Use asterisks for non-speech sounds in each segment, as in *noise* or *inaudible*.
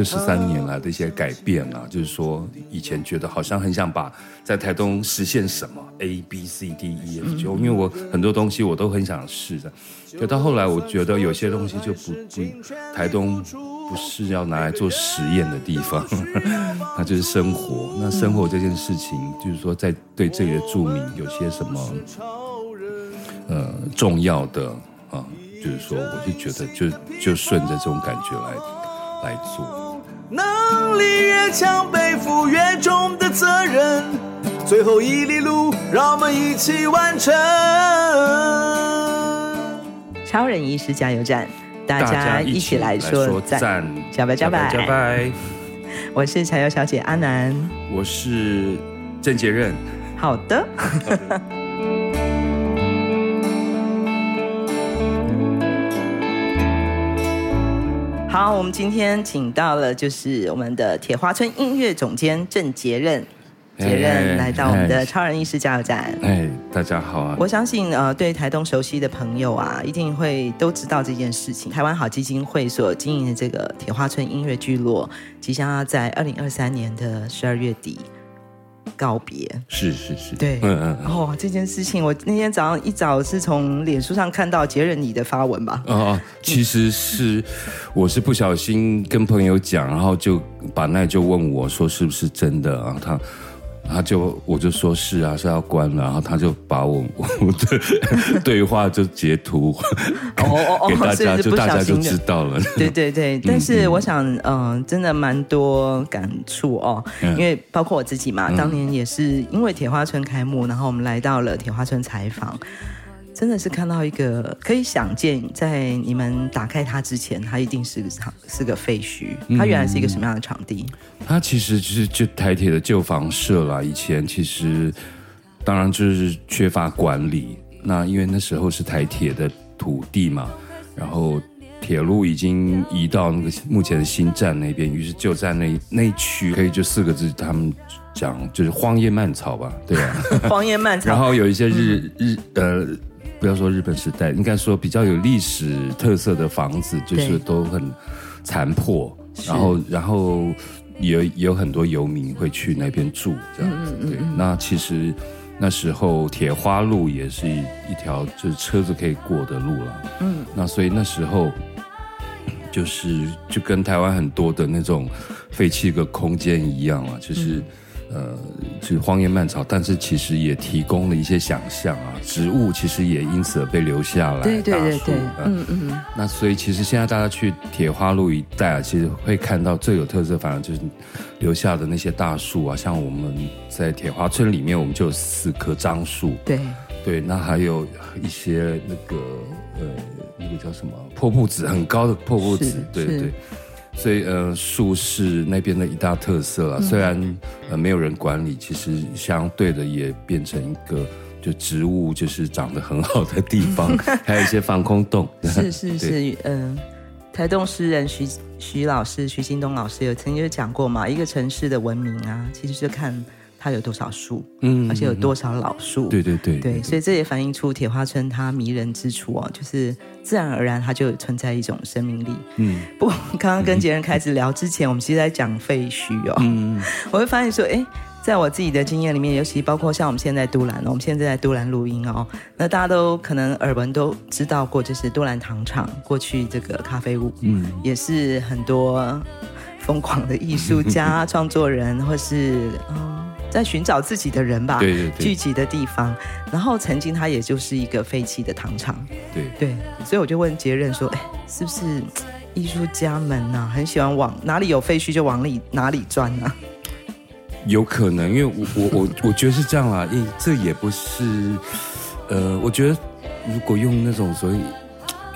这十三年来的一些改变啊，就是说以前觉得好像很想把在台东实现什么 A B C D E F G，因为我很多东西我都很想试的，可到后来我觉得有些东西就不不台东不是要拿来做实验的地方，那就是生活。那生活这件事情，就是说在对这里的住民有些什么呃重要的啊，就是说我就觉得就就顺着这种感觉来。来做，能力越强，背负越重的责任。最后一里路，让我们一起完成。超人医师加油站，大家一起来说赞，加白加白加白。我是柴油小姐阿南，我是郑杰任。好的。好，*laughs* 我们今天请到了就是我们的铁花村音乐总监郑杰任，杰任来到我们的超人意识加油站。哎，大家好啊！我相信呃，对台东熟悉的朋友啊，一定会都知道这件事情。台湾好基金会所经营的这个铁花村音乐聚落，即将要在二零二三年的十二月底。告别是是是，对，嗯嗯，哦，这件事情我那天早上一早是从脸书上看到杰任你的发文吧？哦，其实是我是不小心跟朋友讲，然后就把那就问我说是不是真的啊？他。他就我就说是啊，是要关了，然后他就把我 *laughs* 我的对话就截图哦哦哦，给大家，就大家就知道了。对对对，但是我想，嗯、呃，真的蛮多感触哦，因为包括我自己嘛，当年也是因为铁花村开幕，然后我们来到了铁花村采访。真的是看到一个可以想见，在你们打开它之前，它一定是个是个废墟。它原来是一个什么样的场地？嗯、它其实就是就台铁的旧房舍啦。以前其实当然就是缺乏管理。那因为那时候是台铁的土地嘛，然后铁路已经移到那个目前的新站那边，于是就在那那一区，可以就四个字，他们讲就是荒野蔓草吧，对啊，*laughs* 荒野蔓草。然后有一些日、嗯、日呃。不要说日本时代，应该说比较有历史特色的房子，就是都很残破，然后然后也有有很多游民会去那边住，这样子。对，那其实那时候铁花路也是一一条就是车子可以过的路了。嗯，那所以那时候就是就跟台湾很多的那种废弃的空间一样啊，就是。呃，就是荒野蔓草，但是其实也提供了一些想象啊，植物其实也因此而被留下来。对对对对，嗯嗯。那所以其实现在大家去铁花路一带啊，其实会看到最有特色，反而就是留下的那些大树啊，像我们在铁花村里面，我们就有四棵樟树。对对，那还有一些那个呃，那个叫什么破布子，很高的破布子，对对。所以，呃，树是那边的一大特色啊。虽然呃没有人管理，其实相对的也变成一个就植物就是长得很好的地方，*laughs* 还有一些防空洞。是是是，嗯、呃，台东诗人徐徐老师徐金东老师有曾经讲过嘛，一个城市的文明啊，其实就看。它有多少树？嗯，而且有多少老树？对对对，对，对，所以这也反映出铁花村它迷人之处哦，就是自然而然它就存在一种生命力。嗯，不过刚刚跟杰人开始聊之前，我们其实在讲废墟哦。嗯，*laughs* 我会发现说，哎，在我自己的经验里面，尤其包括像我们现在都兰，我们现在在都兰录音哦，那大家都可能耳闻都知道过，就是都兰糖厂过去这个咖啡屋，嗯，也是很多疯狂的艺术家、*laughs* 创作人，或是嗯。在寻找自己的人吧，对对对，聚集的地方。然后曾经它也就是一个废弃的糖厂，对对。所以我就问杰任说：“哎，是不是艺术家们呐，很喜欢往哪里有废墟就往里哪里钻呢？”有可能，因为我我我我觉得是这样啦。*laughs* 因这也不是，呃，我觉得如果用那种所以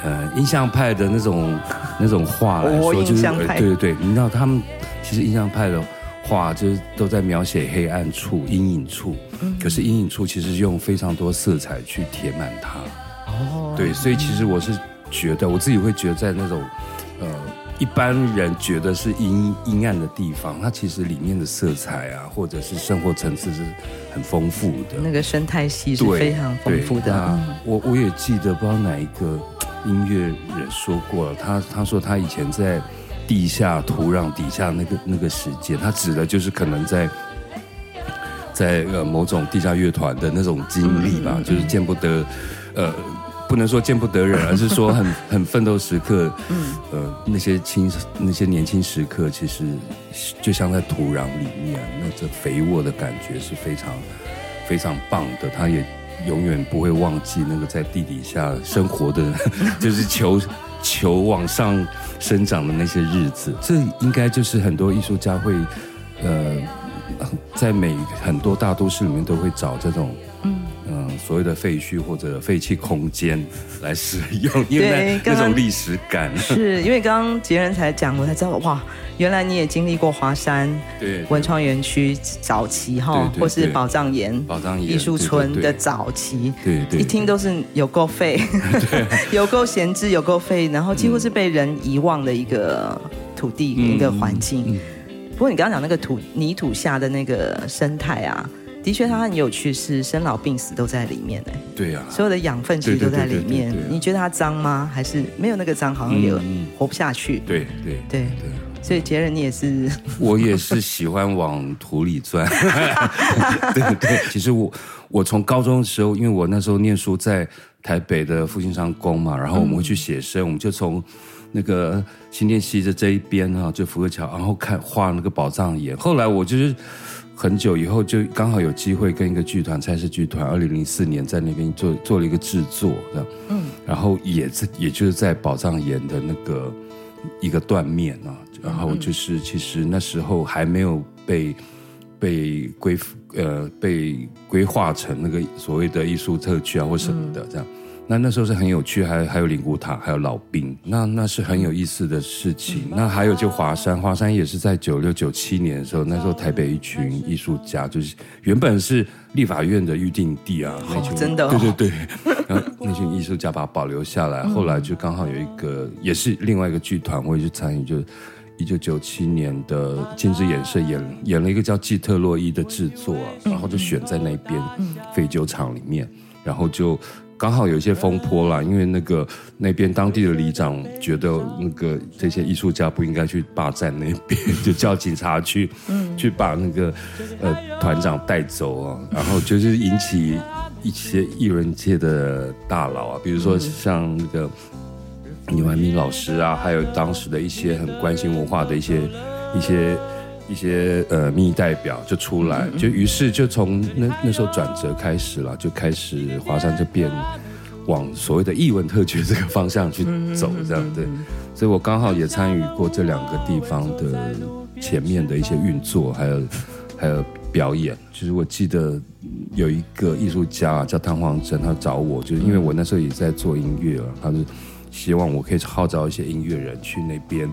呃印象派的那种那种话来说，就是、呃、对对对，你知道他们其实印象派的。画就是都在描写黑暗处、阴影处，嗯、可是阴影处其实用非常多色彩去填满它。哦，对，所以其实我是觉得，我自己会觉得，在那种呃一般人觉得是阴阴暗的地方，它其实里面的色彩啊，或者是生活层次是很丰富的。那个生态系是非常丰富的。嗯、我我也记得，不知道哪一个音乐人说过了，他他说他以前在。地下土壤底下那个那个时间，它指的就是可能在在呃某种地下乐团的那种经历吧，就是见不得呃。不能说见不得人，而是说很 *laughs* 很奋斗时刻。嗯，呃，那些青那些年轻时刻，其实就像在土壤里面，那这肥沃的感觉是非常非常棒的。他也永远不会忘记那个在地底下生活的，*laughs* 就是求球往上生长的那些日子。这应该就是很多艺术家会，呃，在每很多大都市里面都会找这种。所谓的废墟或者废弃空间来使用，因为那种历史感。是因为刚刚杰人才讲，我才知道哇，原来你也经历过华山对文创园区早期哈，或是宝藏岩宝藏岩艺术村的早期，对对，一听都是有够废，*laughs* *laughs* 有够闲置，有够废，然后几乎是被人遗忘的一个土地一个环境。不过你刚刚讲那个土泥土下的那个生态啊。的确，它很有趣，是生老病死都在里面哎。对呀，所有的养分其实都在里面。你觉得它脏吗？还是没有那个脏，好像也活不下去。对对对对。所以杰伦，你也是？*laughs* 我也是喜欢往土里钻。*laughs* 对对。其实我我从高中的时候，因为我那时候念书在台北的复兴商工嘛，然后我们会去写生，我们就从那个新店溪的这一边哈，就福和桥，然后看画那个宝藏岩。后来我就是。很久以后，就刚好有机会跟一个剧团，蔡氏剧团，二零零四年在那边做做了一个制作，这样，嗯，然后也是也就是在宝藏岩的那个一个断面啊，然后就是其实那时候还没有被被规呃被规划成那个所谓的艺术特区啊或什么的这样。那那时候是很有趣，还还有灵骨塔，还有老兵，那那是很有意思的事情。那还有就华山，华山也是在九六九七年的时候，那时候台北一群艺术家，就是原本是立法院的预定地啊，那群、哦、真的、哦，对对对，然后 *laughs* 那群艺术家把它保留下来，后来就刚好有一个，也是另外一个剧团，我也去参与，就一九九七年的金枝演社演演了一个叫《季特洛伊》的制作啊，然后就选在那边废酒厂里面，然后就。刚好有一些风波啦，因为那个那边当地的里长觉得那个这些艺术家不应该去霸占那边，*laughs* 就叫警察去，嗯，去把那个呃团长带走啊，然后就是引起一些艺人界的大佬啊，比如说像那个李怀民老师啊，还有当时的一些很关心文化的一些一些。一些呃民意代表就出来，就于是就从那那时候转折开始了，就开始华山就变往所谓的艺文特区这个方向去走，这样对。所以我刚好也参与过这两个地方的前面的一些运作，还有还有表演。就是我记得有一个艺术家叫汤黄珍，他找我，就是因为我那时候也在做音乐了，他是希望我可以号召一些音乐人去那边。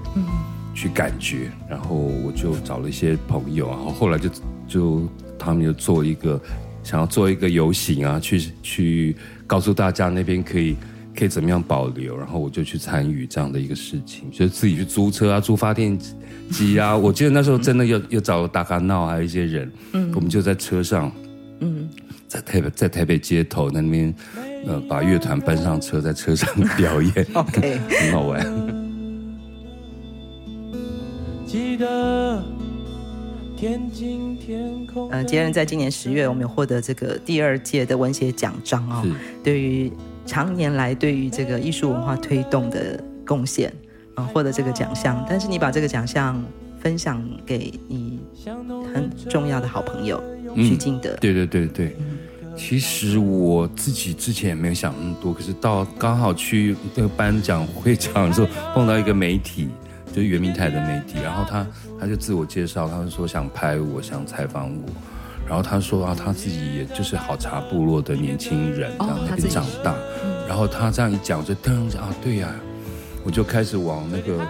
去感觉，然后我就找了一些朋友，然后后来就就他们就做一个想要做一个游行啊，去去告诉大家那边可以可以怎么样保留，然后我就去参与这样的一个事情，就自己去租车啊，租发电机啊。*laughs* 我记得那时候真的又又找了大咖闹，还有一些人，嗯，我们就在车上，嗯，在台北在台北街头那边，呃，把乐团搬上车，在车上 *laughs* 表演，OK，*laughs* 很好玩。天津天空。呃，孑然在今年十月，我们有获得这个第二届的文学奖章哦。对于常年来对于这个艺术文化推动的贡献啊，获得这个奖项。但是你把这个奖项分享给你很重要的好朋友徐敬德。对对对对，嗯、其实我自己之前也没有想那么多，可是到刚好去那个颁奖会场的时候，碰到一个媒体。就是圆明台的媒体，然后他他就自我介绍，他就说想拍我，想采访我，然后他说啊，他自己也就是好茶部落的年轻人，然后那边长大，然后他这样一讲，就噔着啊，对呀、啊，我就开始往那个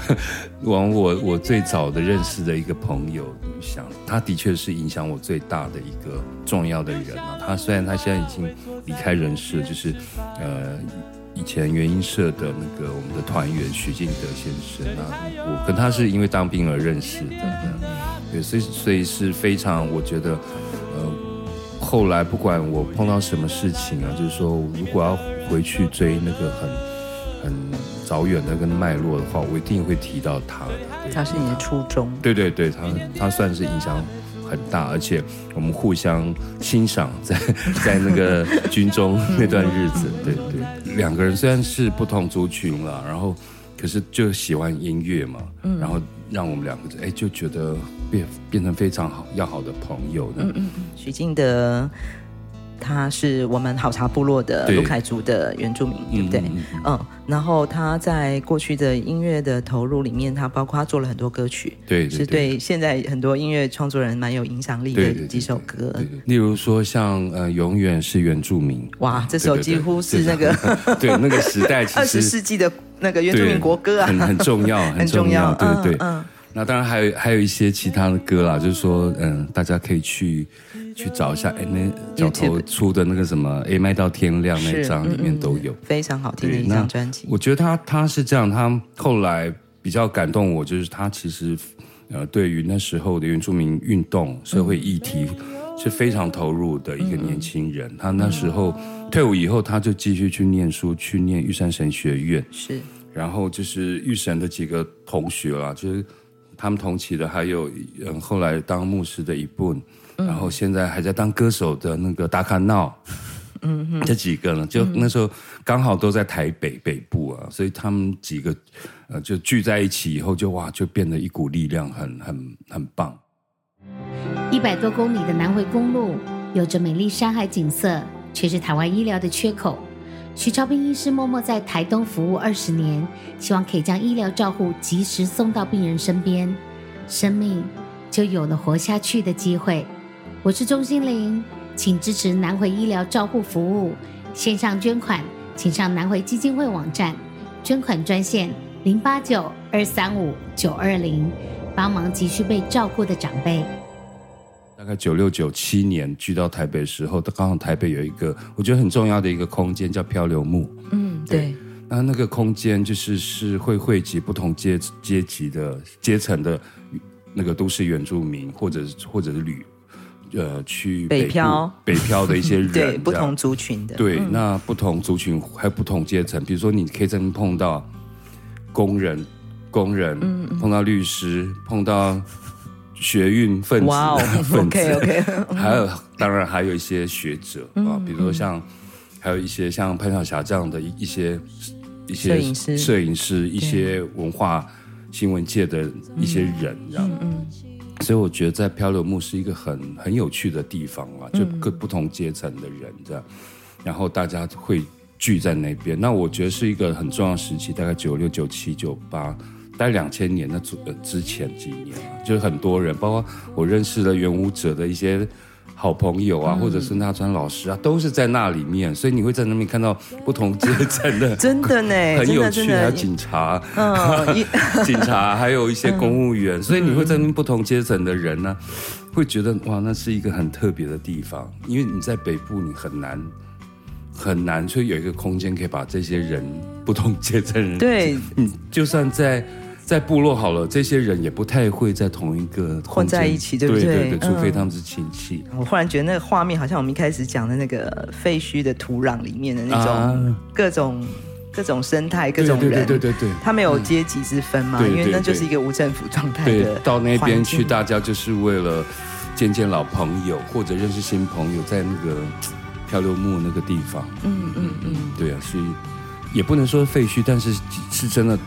*laughs* 往我我最早的认识的一个朋友想，他的确是影响我最大的一个重要的人啊。他虽然他现在已经离开人世，就是呃。以前原音社的那个我们的团员许敬德先生啊，我跟他是因为当兵而认识的，对，所以所以是非常，我觉得，呃，后来不管我碰到什么事情啊，就是说如果要回去追那个很很早远的跟脉络的话，我一定会提到他的。他是你的初衷。对对对，他他算是影响很大，而且我们互相欣赏在，在 *laughs* 在那个军中那段日子，对对，两个人虽然是不同族群了，然后可是就喜欢音乐嘛，嗯，然后让我们两个哎就觉得变变成非常好要好的朋友。嗯许静德。他是我们好茶部落的卢凯族的原住民，对，对不对？嗯，嗯，嗯，嗯，然后他在过去的音乐的投入里面，他包括他做了很多歌曲，对，对，对，是对。现在很多音乐创作人蛮有影响力的几首歌。例如说像呃，永远是原住民，哇，这首几乎是那个对，对 *laughs* 那个时代，*laughs* 二十世纪的那个原住民国歌啊，很很重要，很重要，*laughs* 对对。嗯，那当然还有还有一些其他的歌啦，就是说嗯，大家可以去。去找一下，哎，那角头出的那个什么，哎，卖到天亮那张里面都有，非常好听的一张专辑。我觉得他他是这样，他后来比较感动我，就是他其实呃，对于那时候的原住民运动、社会议题是非常投入的一个年轻人。他那时候退伍以后，他就继续去念书，去念玉山神学院。是，然后就是玉神的几个同学啦，就是他们同期的，还有嗯，后来当牧师的一部嗯。然后现在还在当歌手的那个达卡闹，嗯哼，*laughs* 这几个呢，就那时候刚好都在台北北部啊，所以他们几个呃就聚在一起以后就，就哇就变得一股力量很，很很很棒。一百多公里的南回公路，有着美丽山海景色，却是台湾医疗的缺口。徐超斌医师默默在台东服务二十年，希望可以将医疗照护及时送到病人身边，生命就有了活下去的机会。我是钟欣凌，请支持南回医疗照护服务，线上捐款，请上南回基金会网站，捐款专线零八九二三五九二零，帮忙急需被照顾的长辈。大概九六九七年去到台北的时候，刚好台北有一个我觉得很重要的一个空间叫漂流木。嗯，对。那那个空间就是是会汇集不同阶阶级的阶层的那个都市原住民，或者是或者是旅。呃，去北，北漂 *laughs* 北漂的一些人，*laughs* 对不同族群的，对，那不同族群还有不同阶层，比如说你可以在那边碰到工人，工人，嗯，碰到律师，碰到学运分子，哇、wow, *laughs* 分子，OK *laughs* 还有当然还有一些学者啊，比如说像还有一些像潘晓霞这样的一一些一些摄影师，摄影师，一些文化新闻界的一些人，这样。嗯所以我觉得在漂流木是一个很很有趣的地方啊，就各不同阶层的人这样，嗯、然后大家会聚在那边。那我觉得是一个很重要时期，大概九六、九七、九八，大概两千年的之之前几年，就是很多人，包括我认识的原舞者的一些。好朋友啊，或者是那川老师啊，都是在那里面，所以你会在那边看到不同阶层 *laughs* *laughs* 的，真的呢，很有趣。还有警察，嗯，*laughs* 警察，还有一些公务员，所以你会在那边不同阶层的人呢，会觉得哇，那是一个很特别的地方，因为你在北部，你很难很难，所以有一个空间可以把这些人不同阶层人，对，你就算在。在部落好了，这些人也不太会在同一个混在一起，对不对？对对对，除非他们是亲戚。我忽然觉得那个画面好像我们一开始讲的那个废墟的土壤里面的那种各种、啊、各种生态、各种人，对对对对，他没有阶级之分嘛，因为那就是一个无政府状态的。到那边去，大家就是为了见见老朋友或者认识新朋友，在那个漂流木那个地方。嗯嗯嗯，对啊，所以也不能说废墟，但是是真的。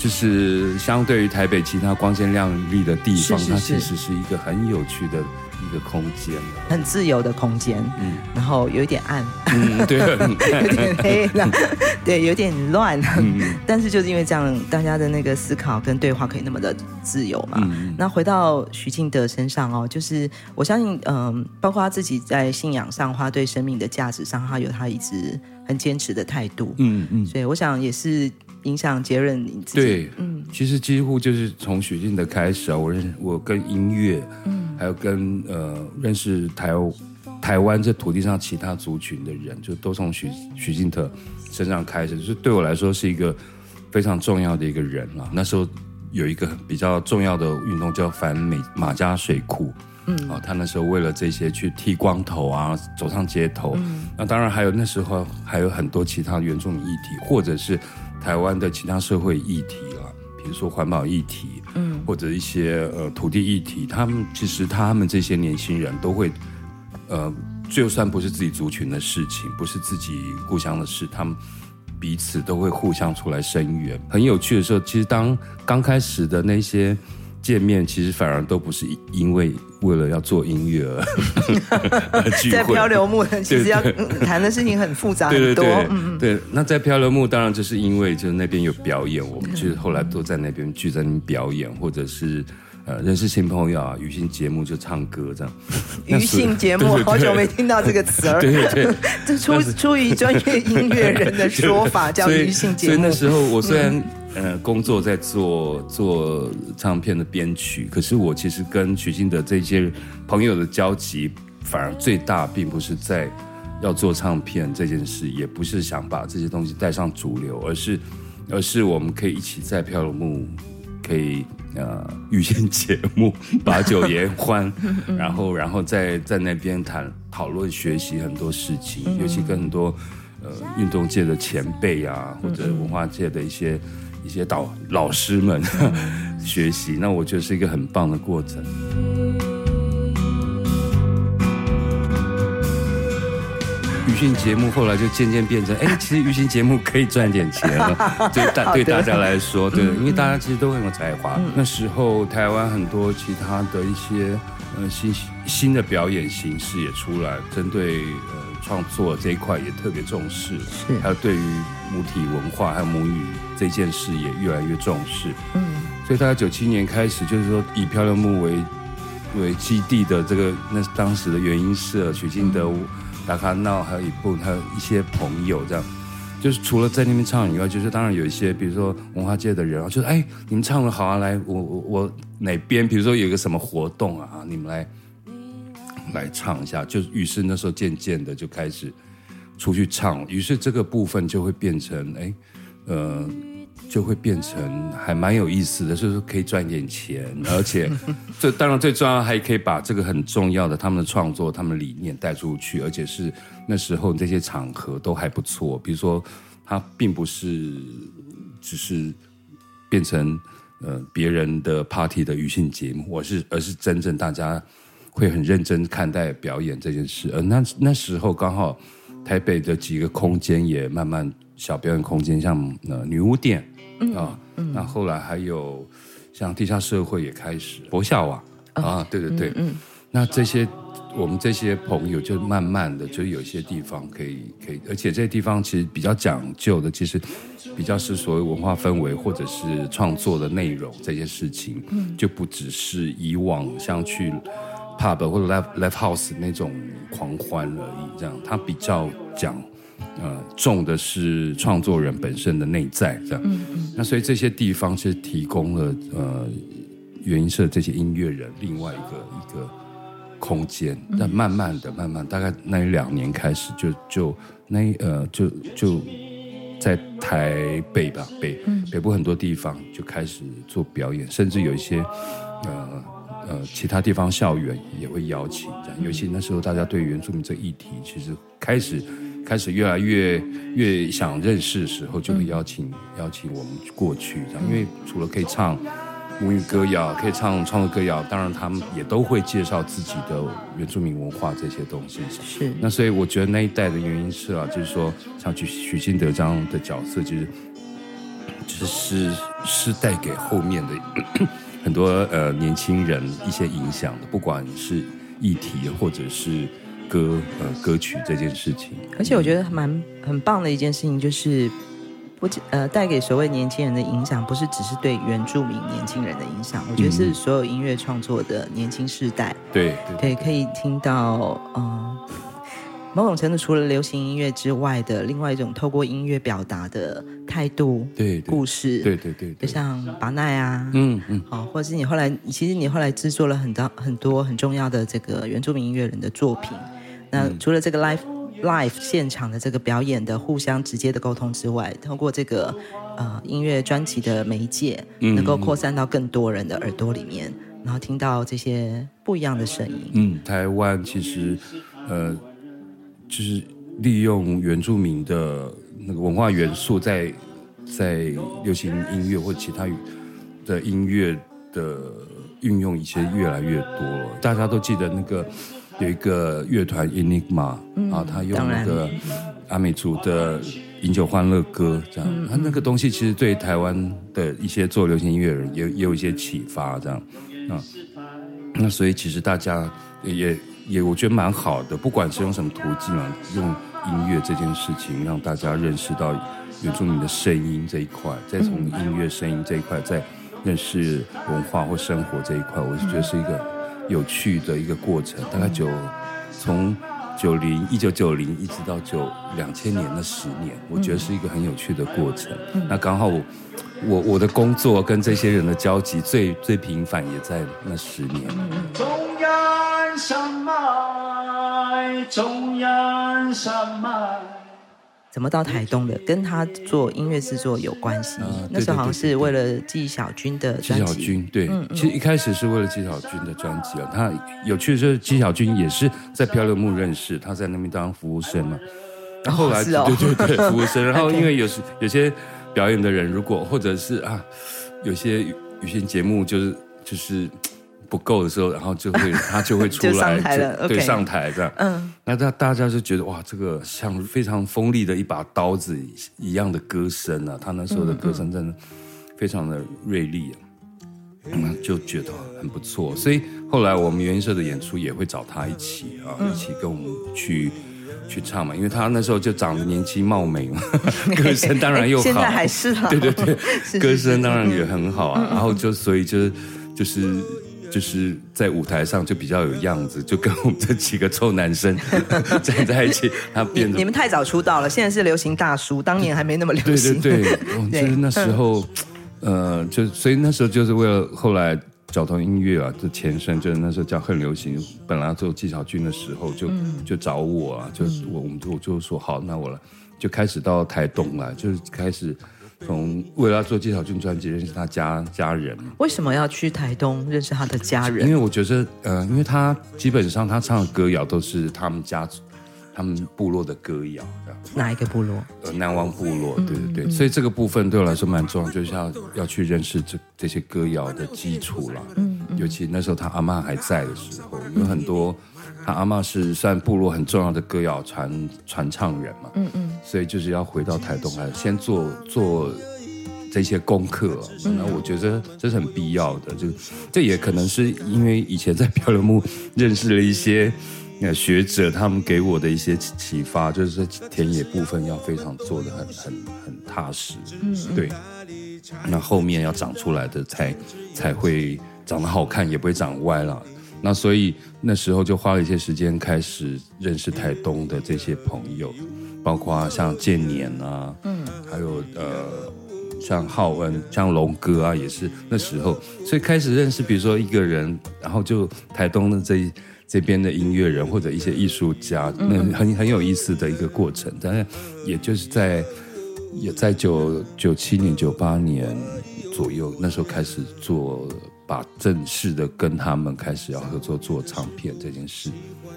就是相对于台北其他光鲜亮丽的地方，是是是，它其实是一个很有趣的一个空间，很自由的空间。嗯，然后有一点暗，嗯，对，*laughs* 有点黑，对，有点乱。嗯，但是就是因为这样，大家的那个思考跟对话可以那么的自由嘛。嗯，那回到徐静德身上哦，就是我相信，嗯、呃，包括他自己在信仰上，他对生命的价值上，他有他一直很坚持的态度。嗯嗯，所以我想也是。影响杰伦你自己。对，嗯，其实几乎就是从许晋德开始啊，我认识我跟音乐，嗯，还有跟呃认识台台湾这土地上其他族群的人，就都从许许晋德身上开始，就是对我来说是一个非常重要的一个人了。那时候有一个比较重要的运动叫反美马家水库，嗯，啊，他那时候为了这些去剃光头啊，走上街头，嗯，那当然还有那时候还有很多其他原住民议题，或者是。台湾的其他社会议题啊，比如说环保议题，嗯，或者一些呃土地议题，他们其实他们这些年轻人都会，呃，就算不是自己族群的事情，不是自己故乡的事，他们彼此都会互相出来声援。很有趣的时候，其实当刚开始的那些。见面其实反而都不是因为为了要做音乐 *laughs* 而聚会。在漂流木其实要谈的事情很复杂很多。对对对，对，那在漂流木当然就是因为就是那边有表演，我们就是后来都在那边聚在那边表演，或者是呃认识新朋友啊，余兴节目就唱歌这样。*laughs* 余兴节目，好久没听到这个词儿。对 *laughs* 对对，这出出于专业音乐人的说法叫余兴节目。所以那时候我虽然。嗯呃，工作在做做唱片的编曲，可是我其实跟许金德这些朋友的交集，反而最大，并不是在要做唱片这件事，也不是想把这些东西带上主流，而是而是我们可以一起在漂流木，可以呃遇见节目 *laughs* 把酒言欢，*laughs* 然后然后在在那边谈讨论学习很多事情，尤其跟很多呃运动界的前辈啊，或者文化界的一些。一些导老师们 *laughs* 学习，那我觉得是一个很棒的过程。余兴节目后来就渐渐变成，*laughs* 哎，其实余兴节目可以赚点钱了，*laughs* 对大对大家来说，对，因为大家其实都很有才华。那时候台湾很多其他的一些呃新新的表演形式也出来，针对呃。创作这一块也特别重视，是，还有对于母体文化还有母语这件事也越来越重视，嗯，所以大概九七年开始，就是说以漂流木为为基地的这个那当时的原因是、许金德、达卡闹，还有一部还有一些朋友这样，就是除了在那边唱以外，就是当然有一些比如说文化界的人啊，就是哎你们唱的好啊，来我我我哪边，比如说有一个什么活动啊，你们来。来唱一下，就于是那时候渐渐的就开始出去唱，于是这个部分就会变成，哎，呃，就会变成还蛮有意思的，就是可以赚点钱，而且 *laughs* 这当然最重要，还可以把这个很重要的他们的创作、他们的理念带出去，而且是那时候这些场合都还不错，比如说它并不是只是变成呃别人的 party 的余兴节目，我是而是真正大家。会很认真看待表演这件事，而那那时候刚好台北的几个空间也慢慢小表演空间，像呃女巫店啊，那后来还有像地下社会也开始博下瓦啊，对对对，那这些我们这些朋友就慢慢的就有一些地方可以可以，而且这些地方其实比较讲究的，其实比较是所谓文化氛围或者是创作的内容这些事情，嗯就不只是以往像去。pub 或者 live live house 那种狂欢而已，这样他比较讲，呃，重的是创作人本身的内在，这样。那所以这些地方是提供了呃原音社这些音乐人另外一个一个空间。但慢慢的、慢慢，大概那一两年开始就，就就那呃就就在台北吧，北北部很多地方就开始做表演，甚至有一些呃。呃，其他地方校园也会邀请这样，尤其那时候大家对原住民这议题，其实开始开始越来越越想认识的时候，就会邀请邀请我们过去这样，因为除了可以唱母语歌谣，可以唱创作歌谣，当然他们也都会介绍自己的原住民文化这些东西。是，那所以我觉得那一代的原因是啊，就是说像许许金德这样的角色，就是就是是是带给后面的。*coughs* 很多呃年轻人一些影响的，不管是议题或者是歌呃歌曲这件事情，而且我觉得蛮很棒的一件事情，就是不呃带给所谓年轻人的影响，不是只是对原住民年轻人的影响，我觉得是所有音乐创作的年轻世代，对对，可以听到嗯。呃某种程度，除了流行音乐之外的另外一种透过音乐表达的态度、对故事，对对对，就像巴奈啊，嗯嗯，好，或者是你后来，其实你后来制作了很多很多很重要的这个原住民音乐人的作品。那除了这个 live live 现场的这个表演的互相直接的沟通之外，透过这个呃音乐专辑的媒介，能够扩散到更多人的耳朵里面，然后听到这些不一样的声音。嗯，台湾其实呃。就是利用原住民的那个文化元素在，在在流行音乐或其他的音乐的运用，一些越来越多了。大家都记得那个有一个乐团 Enigma、嗯、啊，他用那个阿美族的《饮酒欢乐歌》这样，他、嗯、那个东西其实对台湾的一些做流行音乐人也也有一些启发，这样。啊。那所以其实大家也也我觉得蛮好的，不管是用什么途径啊，用音乐这件事情让大家认识到原住民的声音这一块，再从音乐声音这一块再认识文化或生活这一块，我是觉得是一个有趣的一个过程。大概就从九零一九九零一直到九两千年那十年，我觉得是一个很有趣的过程。那刚好我。我我的工作跟这些人的交集最最频繁，也在那十年。中央山脉，中央山脉。怎么到台东的？跟他做音乐制作有关系。呃、那时候好像是为了纪晓君的专辑。纪晓君，对，嗯嗯，其实一开始是为了纪晓君的专辑啊。他有趣的就是纪晓君也是在漂流木认识，他在那边当服务生嘛。然后后来，哦哦、对对对，服务生。然后 *laughs* 因为有时有些。表演的人，如果或者是啊，有些有些节目就是就是不够的时候，然后就会 *laughs* 他就会出来，上台了，对，上台这样。嗯，那大大家就觉得哇，这个像非常锋利的一把刀子一样的歌声啊，他那时候的歌声真的非常的锐利啊，嗯，就觉得很不错。所以后来我们原音社的演出也会找他一起啊，一起跟我们去。去唱嘛，因为他那时候就长得年轻貌美嘛，*laughs* 歌声当然又好，现在还是啊，对对对，*laughs* 歌声当然也很好啊。然后就所以就就是就是在舞台上就比较有样子，就跟我们这几个臭男生 *laughs* 站在一起。他变得你们太早出道了，现在是流行大叔，当年还没那么流行。对对 *laughs* 对，就是那时候，呃，就所以那时候就是为了后来。找到音乐啊，就前身就是那时候叫很流行。本来做纪晓君的时候就，就、嗯、就找我啊，就我我们就我就说好，那我了，就开始到台东了，就是开始从为了要做纪晓君专辑，认识他家家人。为什么要去台东认识他的家人？因为我觉得，呃，因为他基本上他唱的歌谣都是他们家族。他们部落的歌谣，哪一个部落？呃，南王部落，对对对，嗯、所以这个部分对我来说蛮重要，就是要要去认识这这些歌谣的基础了。嗯，尤其那时候他阿妈还在的时候，有很多他阿妈是算部落很重要的歌谣传传唱人嘛。嗯嗯，所以就是要回到台东来，先做做这些功课。那我觉得这是很必要的，就这也可能是因为以前在漂流木认识了一些。那学者他们给我的一些启发，就是田野部分要非常做的很很很踏实，嗯，对。那后面要长出来的才才会长得好看，也不会长歪了。那所以那时候就花了一些时间开始认识台东的这些朋友，包括像建年啊，嗯，还有呃像浩恩、像龙哥啊，也是那时候，所以开始认识，比如说一个人，然后就台东的这。这边的音乐人或者一些艺术家，那很很有意思的一个过程。但是，也就是在也在九九七年、九八年左右，那时候开始做，把正式的跟他们开始要合作做唱片这件事，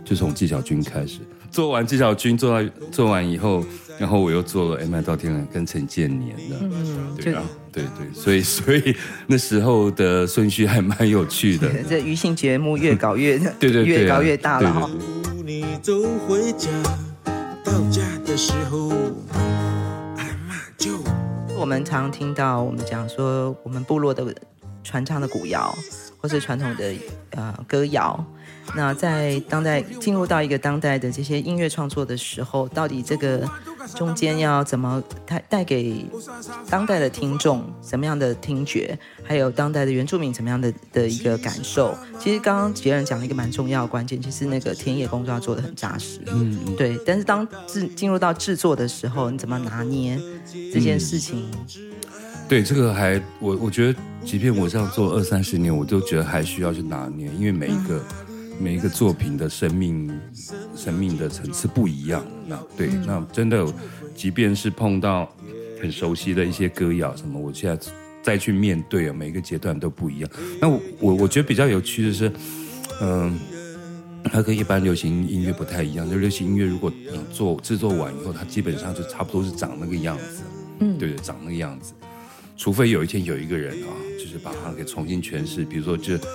就从纪晓君开始。做完纪晓君，做到做完以后，然后我又做了《M I 到天籁》跟陈建年的，嗯，对啊，对对，所以所以那时候的顺序还蛮有趣的。*laughs* 这余兴节目越搞越 *laughs* 对对对，越搞越大了哈。你走回家，到家的时候，就我们常听到我们讲说，我们部落的传唱的古谣，或是传统的呃歌谣。那在当代进入到一个当代的这些音乐创作的时候，到底这个中间要怎么带带给当代的听众什么样的听觉，还有当代的原住民怎么样的的一个感受？其实刚刚杰人讲了一个蛮重要的关键，就是那个田野工作要做的很扎实。嗯，对。但是当制进入到制作的时候，你怎么拿捏这件事情？嗯、对，这个还我我觉得，即便我这样做二三十年，我都觉得还需要去拿捏，因为每一个。嗯每一个作品的生命，生命的层次不一样。那对，那真的，即便是碰到很熟悉的一些歌谣什么，我现在再去面对啊，每一个阶段都不一样。那我我我觉得比较有趣的是，嗯，它跟一般流行音乐不太一样。就流行音乐，如果你做制作完以后，它基本上就差不多是长那个样子。嗯，对对，长那个样子。除非有一天有一个人啊，就是把它给重新诠释，比如说就，就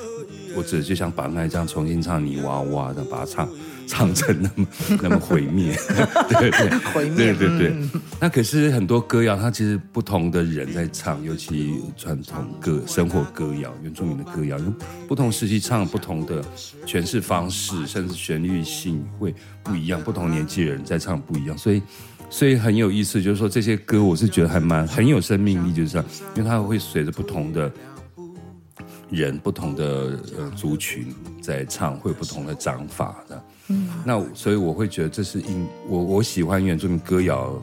我只就想把那一张重新唱泥娃娃的，把它唱 *laughs* 唱成那么 *laughs* 那么毁灭，*laughs* 对对毁灭，对对对。那可是很多歌谣，它其实不同的人在唱，尤其传统歌、生活歌谣、原住民的歌谣，不同时期唱不同的诠释方式，甚至旋律性会不一样，不同年纪的人在唱不一样，所以。所以很有意思，就是说这些歌，我是觉得还蛮很有生命力，就是这样，因为它会随着不同的人、不同的呃族群在唱，会有不同的掌法的。嗯，那所以我会觉得这是因我我喜欢原住民歌谣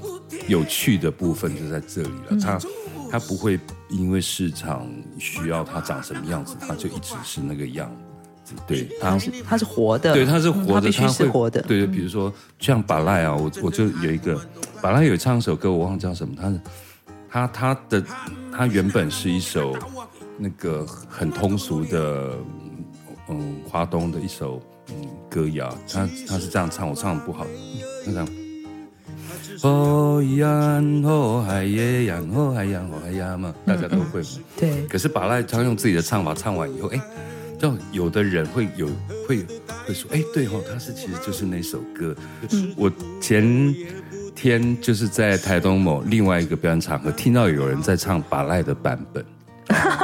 有趣的部分就在这里了。它它不会因为市场需要它长什么样子，它就一直是那个样。对，它是它是活的，对，它是活的，它是活的。对对，比如说像巴赖啊，我我就有一个巴赖有唱一首歌，我忘了叫什么，他是他他的他原本是一首那个很通俗的，嗯，华东的一首嗯歌谣，他他是这样唱，我唱的不好，那这样。哦呀，哦海耶呀，哦海呀，哦海呀嘛，大家都会嘛。对。可是巴赖他用自己的唱法唱完以后，哎。就有的人会有会会说，哎，对哦，他是其实就是那首歌。嗯、我前天就是在台东某另外一个表演场合听到有人在唱巴赖的版本，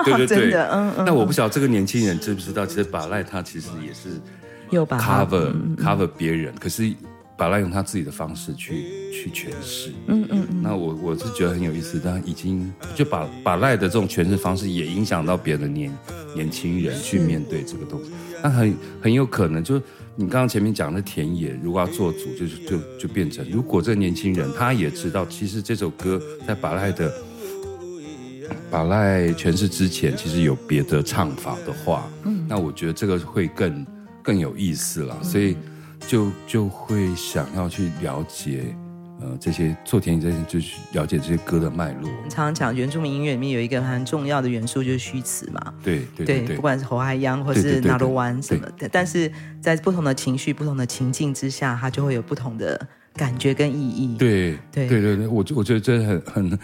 对 *laughs* 对对，嗯嗯。那我不晓得这个年轻人知不知道，其实巴赖他其实也是有 cover cover 别人，可是。巴赖用他自己的方式去去诠释，嗯嗯，嗯，那我我是觉得很有意思，但已经就把把赖的这种诠释方式也影响到别的年年轻人去面对这个东西，那很很有可能就你刚刚前面讲的田野，如果要做主，就是就就变成，如果这个年轻人他也知道，其实这首歌在把赖的把赖诠释之前，其实有别的唱法的话，嗯，那我觉得这个会更更有意思了，所以。就就会想要去了解，呃，这些做田野这些，就是了解这些歌的脉络。常常讲原住民音乐里面有一个很重要的元素，就是虚词嘛。对对对，对，不管是侯海央或是纳罗湾什么的，但是在不同的情绪、不同的情境之下，它就会有不同的感觉跟意义。对对对对对，我我觉得这很很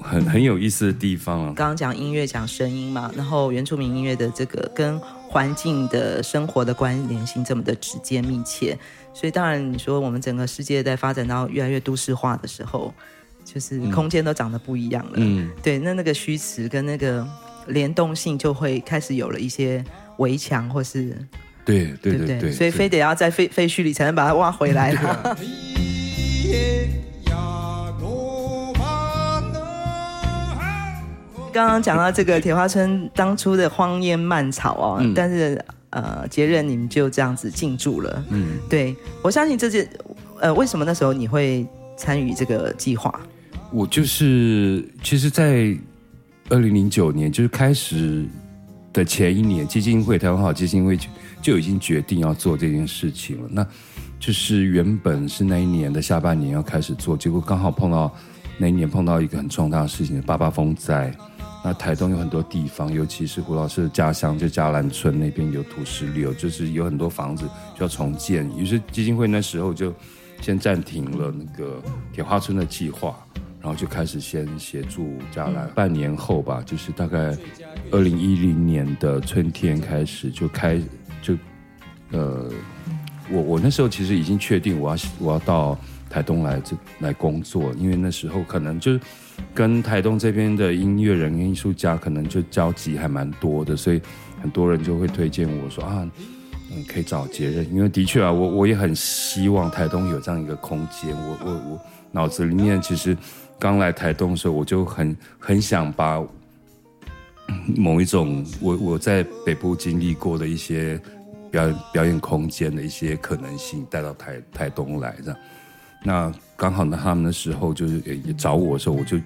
很很有意思的地方啊。刚刚讲音乐讲声音嘛，然后原住民音乐的这个跟。环境的生活的关联性这么的直接密切，所以当然你说我们整个世界在发展到越来越都市化的时候，就是空间都长得不一样了。嗯，对，那那个虚词跟那个联动性就会开始有了一些围墙，或是对对对对，所以非得要在废废墟里才能把它挖回来了。*laughs* 刚刚讲到这个铁花村当初的荒烟蔓草哦，嗯、但是呃，杰任你们就这样子进驻了。嗯，对，我相信这件呃，为什么那时候你会参与这个计划？我就是其实，在二零零九年就是开始的前一年，基金会台湾好基金会就就已经决定要做这件事情了。那就是原本是那一年的下半年要开始做，结果刚好碰到那一年碰到一个很重大的事情——八八风灾。那台东有很多地方，尤其是胡老师的家乡，就嘉兰村那边有土石流，就是有很多房子需要重建。于是基金会那时候就先暂停了那个铁花村的计划，然后就开始先协助嘉兰。半年后吧，就是大概二零一零年的春天开始就开就呃，我我那时候其实已经确定我要我要到台东来这来工作，因为那时候可能就是。跟台东这边的音乐人、艺术家可能就交集还蛮多的，所以很多人就会推荐我说啊，嗯，可以找杰任，因为的确啊，我我也很希望台东有这样一个空间。我我我脑子里面其实刚来台东的时候，我就很很想把某一种我我在北部经历过的一些表演表演空间的一些可能性带到台台东来这样。那刚好呢，他们的时候就是也也找我的时候，我就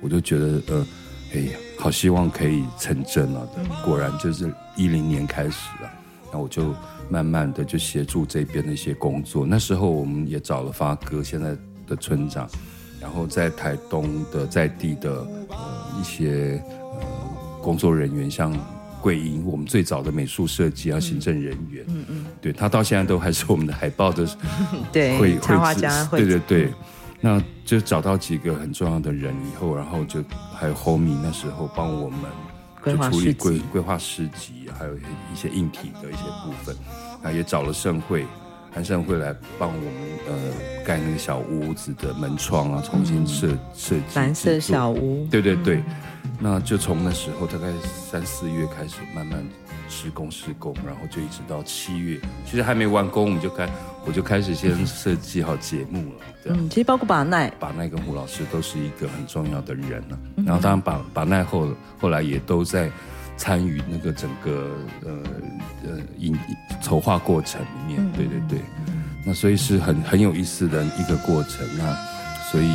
我就觉得呃，哎呀，好希望可以成真啊。果然就是一零年开始了，那我就慢慢的就协助这边的一些工作。那时候我们也找了发哥现在的村长，然后在台东的在地的呃一些呃工作人员，像。桂英，我们最早的美术设计啊，行政人员，嗯嗯，对他到现在都还是我们的海报的，*laughs* 对，插画家，对对对。那就找到几个很重要的人以后，然后就还有 Homie 那时候帮我们就处理规规划诗集，还有一些硬体的一些部分，啊，也找了盛会。韩盛会来帮我们呃盖那个小屋子的门窗啊，重新设设计蓝色小屋。对对对，嗯、那就从那时候大概三四月开始慢慢施工施工，然后就一直到七月，其实还没完工，我们就开我就开始先设计好节目了。嗯，其实包括把奈、把奈跟胡老师都是一个很重要的人呢、啊。然后当然把把奈后后来也都在。参与那个整个呃呃影筹划过程里面，嗯、对对对，那所以是很很有意思的一个过程。那所以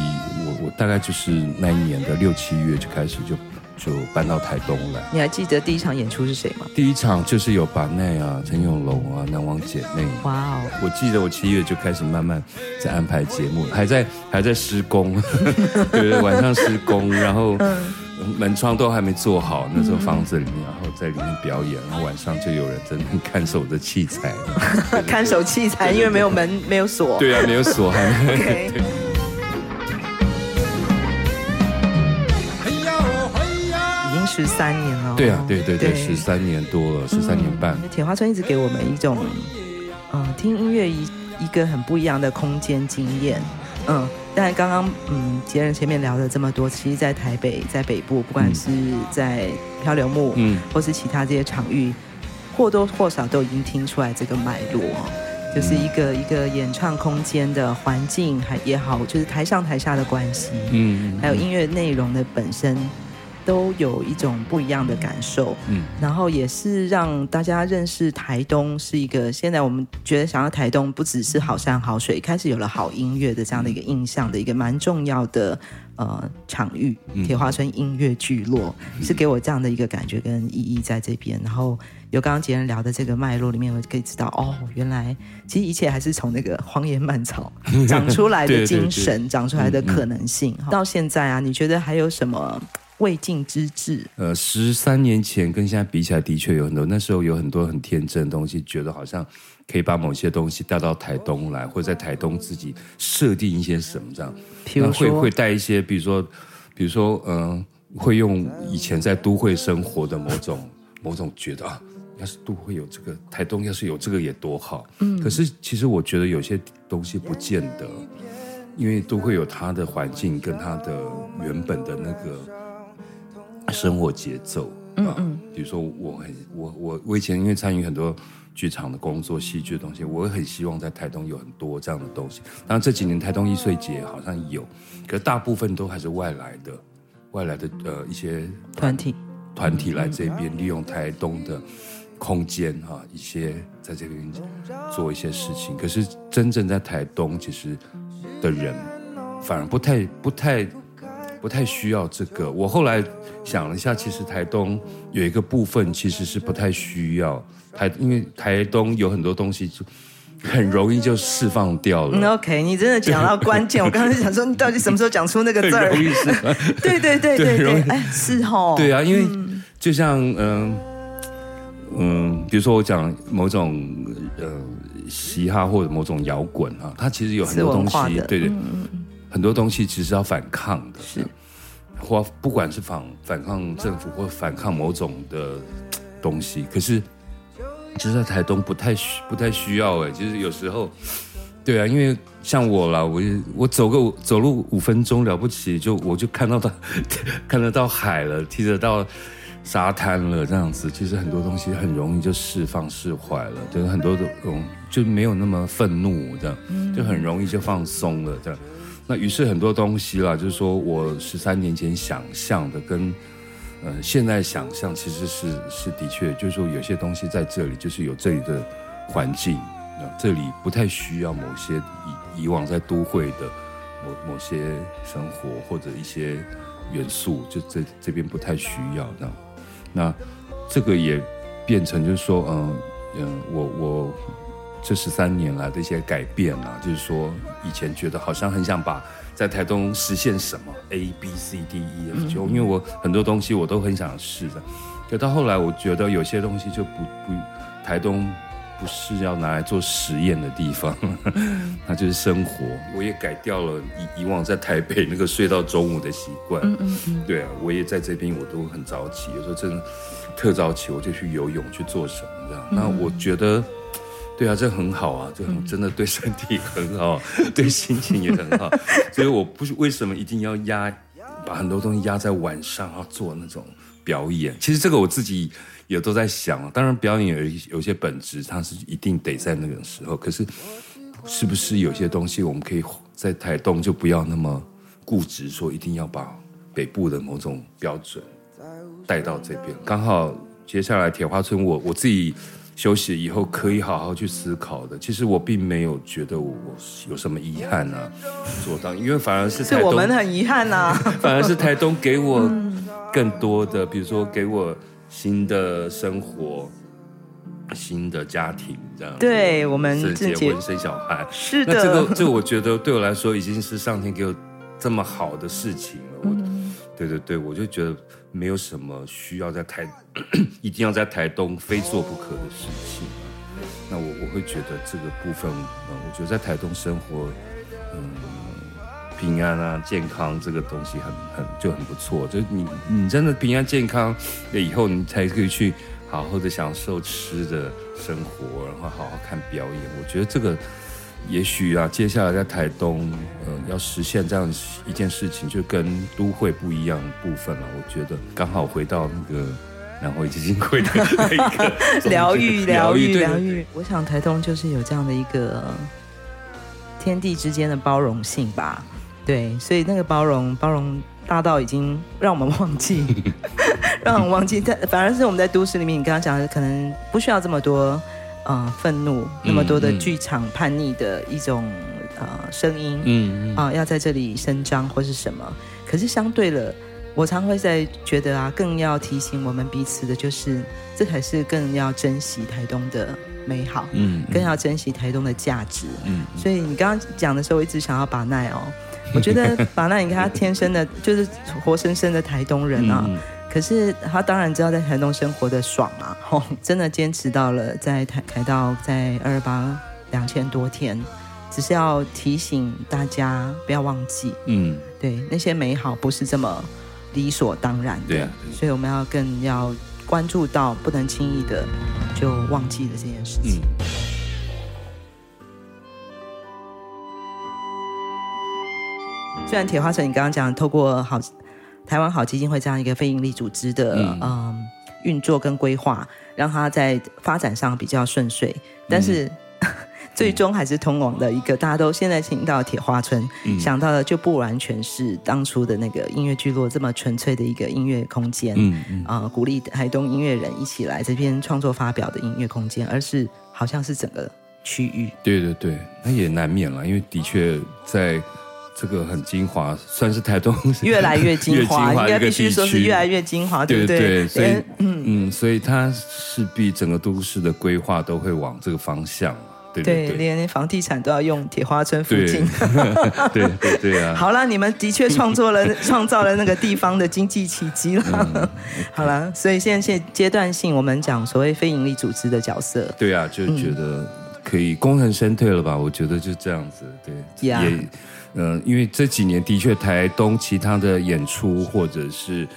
我我大概就是那一年的六七月就开始就就搬到台东来。你还记得第一场演出是谁吗？第一场就是有把奈啊、陈永龙啊、南王姐妹。哇哦！我记得我七月就开始慢慢在安排节目，还在还在施工，对对，晚上施工，然后。嗯门窗都还没做好，那时候房子里面，然后在里面表演，然后晚上就有人在那看守着器材，*laughs* 看守器材，因为没有门，没有锁。对啊，没有锁，还没。*laughs* 十三年了。对啊，对对对，十三年多了，十三年半。铁花村一直给我们一种，嗯，听音乐一一个很不一样的空间经验，嗯。但刚刚，嗯，杰人前面聊了这么多，其实，在台北，在北部，不管是在漂流木，嗯，或是其他这些场域，或多或少都已经听出来这个脉络，就是一个一个演唱空间的环境还也好，就是台上台下的关系，嗯，还有音乐内容的本身。都有一种不一样的感受，嗯，然后也是让大家认识台东是一个。现在我们觉得想要台东不只是好山好水，开始有了好音乐的这样的一个印象的一个蛮重要的呃场域。铁花村音乐聚落是给我这样的一个感觉跟意义在这边。然后有刚刚杰人聊的这个脉络里面，我可以知道哦，原来其实一切还是从那个荒野蔓草长出来的精神，对对对，长出来的可能性。到现在啊，你觉得还有什么？未尽之志。呃，十三年前跟现在比起来，的确有很多。那时候有很多很天真的东西，觉得好像可以把某些东西带到台东来，或者在台东自己设定一些什么这样。比如说，会会带一些，比如说，比如说，嗯、呃，会用以前在都会生活的某种某种觉得啊，要是都会有这个，台东要是有这个也多好。嗯。可是其实我觉得有些东西不见得，因为都会有它的环境跟它的原本的那个。生活节奏嗯，比如说我很我我我以前因为参与很多剧场的工作、戏剧的东西，我很希望在台东有很多这样的东西。当然这几年台东一岁节好像有，可是大部分都还是外来的，外来的呃一些团体团体来这边利用台东的空间哈，一些在这边做一些事情。可是真正在台东其实的人反而不太不太。不太需要这个。我后来想了一下，其实台东有一个部分其实是不太需要台，因为台东有很多东西就很容易就释放掉了。OK，*laughs* 你真的讲到关键。我刚才想说，你到底什么时候讲出那个字儿？*laughs* 对对对对对，哎，是哦。对啊，因为就像嗯嗯，比如说我讲某种呃嘻哈或者某种摇滚啊，它其实有很多东西，对对。很多东西其实要反抗的，是，或不管是反反抗政府或反抗某种的东西，可是，其实在台东不太需不太需要哎，就是有时候，对啊，因为像我啦，我我走个走路五分钟了不起，就我就看到到 *laughs* 看得到海了，踢得到沙滩了，这样子，其实很多东西很容易就释放释怀了，就是很多的嗯就没有那么愤怒这样，就很容易就放松了这样。那于是很多东西啦，就是说我十三年前想象的跟，呃，现在想象其实是是的确，就是说有些东西在这里，就是有这里的环境，那这里不太需要某些以以往在都会的某某些生活或者一些元素，就这这边不太需要那，那这个也变成就是说，嗯嗯，我我。这十三年来的一些改变啊，就是说以前觉得好像很想把在台东实现什么 A B C D E F G，因为我很多东西我都很想试的，可到后来我觉得有些东西就不不台东不是要拿来做实验的地方，*laughs* 那就是生活。我也改掉了以以往在台北那个睡到中午的习惯。嗯嗯嗯。对啊，我也在这边，我都很早起，有时候真的特早起，我就去游泳去做什么这样。那我觉得，对啊，这很好啊，这很真的对身体很好，对心情也很好。所以我不是为什么一定要压，把很多东西压在晚上要做那种表演。其实这个我自己。也都在想，当然表演有一有些本质，它是一定得在那个时候。可是，是不是有些东西我们可以在台东就不要那么固执，说一定要把北部的某种标准带到这边？刚好接下来铁花村我，我我自己休息以后可以好好去思考的。其实我并没有觉得我有什么遗憾啊，做到，因为反而是台东是我们很遗憾啊，*laughs* 反而是台东给我更多的，比如说给我。新的生活，新的家庭，这样对我们结婚生小孩，是的。那这个，这个我觉得对我来说已经是上天给我这么好的事情了。我，嗯、对对对，我就觉得没有什么需要在台，*coughs* 一定要在台东非做不可的事情。那我我会觉得这个部分，嗯，我觉得在台东生活，嗯。平安啊，健康这个东西很很就很不错。就你你真的平安健康，那以后你才可以去好好的享受吃的生活，然后好好看表演。我觉得这个也许啊，接下来在台东，呃，要实现这样一件事情，就跟都会不一样的部分了。我觉得刚好回到那个南回基金会的那个 *laughs* 疗愈、疗愈、*laughs* 疗愈。我想台东就是有这样的一个天地之间的包容性吧。对，所以那个包容包容大到已经让我们忘记，*laughs* 让我们忘记。但反而是我们在都市里面，你刚刚讲的可能不需要这么多呃愤怒，那么多的剧场叛逆的一种呃声音，嗯啊、呃，要在这里声张或是什么。可是相对了，我常会在觉得啊，更要提醒我们彼此的就是，这才是更要珍惜台东的。美好，嗯，更要珍惜台东的价值，嗯，所以你刚刚讲的时候，我一直想要把奈哦，我觉得把奈，你看他天生的，就是活生生的台东人啊，嗯、可是他当然知道在台东生活的爽啊，*laughs* 吼，真的坚持到了在台台到在二二八两千多天，只是要提醒大家不要忘记，嗯，对，那些美好不是这么理所当然的，对啊，所以我们要更要。关注到不能轻易的就忘记了这件事情。嗯、虽然铁花城，你刚刚讲透过好台湾好基金会这样一个非营利组织的嗯、呃、运作跟规划，让它在发展上比较顺遂，但是。嗯。*laughs* 最终还是通往的一个，大家都现在听到铁花村，嗯、想到的就不完全是当初的那个音乐聚落这么纯粹的一个音乐空间，嗯嗯，啊、呃，鼓励台东音乐人一起来这边创作发表的音乐空间，而是好像是整个区域。对对对，那也难免了，因为的确在这个很精华，算是台东越来越精华，*laughs* 应该必须说是越来越精华，对不对？对对，所以嗯嗯，所以它势必整个都市的规划都会往这个方向。对，对，对，连房地产都要用铁花村附近。对 *laughs* 对对，对啊！*laughs* 好了，你们的确创作了创造了那个地方的经济奇迹了。嗯、好了，所以现在现阶段性，我们讲所谓非营利组织的角色。对啊，就觉得可以功成身退了吧？我觉得就这样子。对也嗯、呃，因为这几年的确台东其他的演出或者是。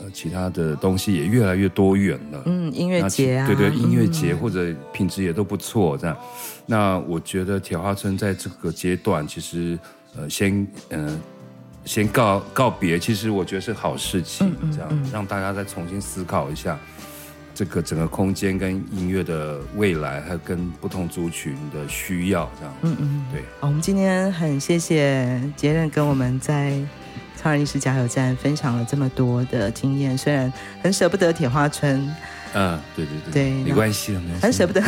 呃，其他的东西也越来越多元了。嗯，音乐节啊，对对，音乐节或者品质也都不错。这样，那我觉得铁花村在这个阶段，其实呃，先嗯、呃，先告告别，其实我觉得是好事情。这样，让大家再重新思考一下这个整个空间跟音乐的未来，还有跟不同族群的需要。这样，嗯嗯，对。好，我们今天很谢谢杰任跟我们在。超人医师加油站分享了这么多的经验，虽然很舍不得铁花村，嗯，对对对，对，没关系，很舍不得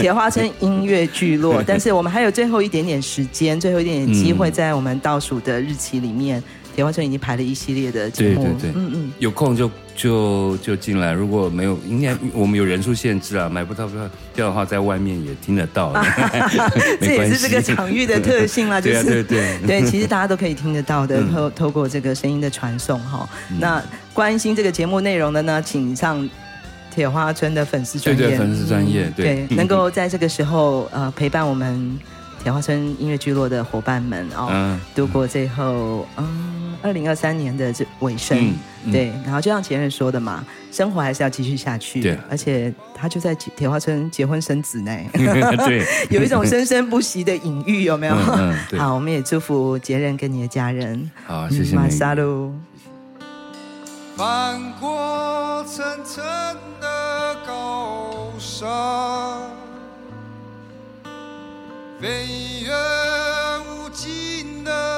铁花村音乐聚落，*laughs* 但是我们还有最后一点点时间，最后一点点机会，在我们倒数的日期里面。铁花村已经排了一系列的节目，对对对，嗯嗯，有空就就就进来。如果没有，应该我们有人数限制啊，买不到票票的话，在外面也听得到。*laughs* 这也是这个场域的特性啦，*laughs* 就是对对。对，其实大家都可以听得到的，透透过这个声音的传送哈。那关心这个节目内容的呢，请上。铁花村的粉丝专业，对对，粉丝专业，对，对，能够在这个时候呃陪伴我们铁花村音乐聚落的伙伴们哦，嗯、度过最后嗯二零二三年的这尾声，嗯嗯、对，然后就像前任说的嘛，生活还是要继续下去，对，而且他就在铁花村结婚生子呢，*laughs* 对，*laughs* 有一种生生不息的隐喻，有没有？嗯嗯、*laughs* 好，我们也祝福杰任跟你的家人，好，谢谢马萨路。翻过层层的高山，飞越无尽的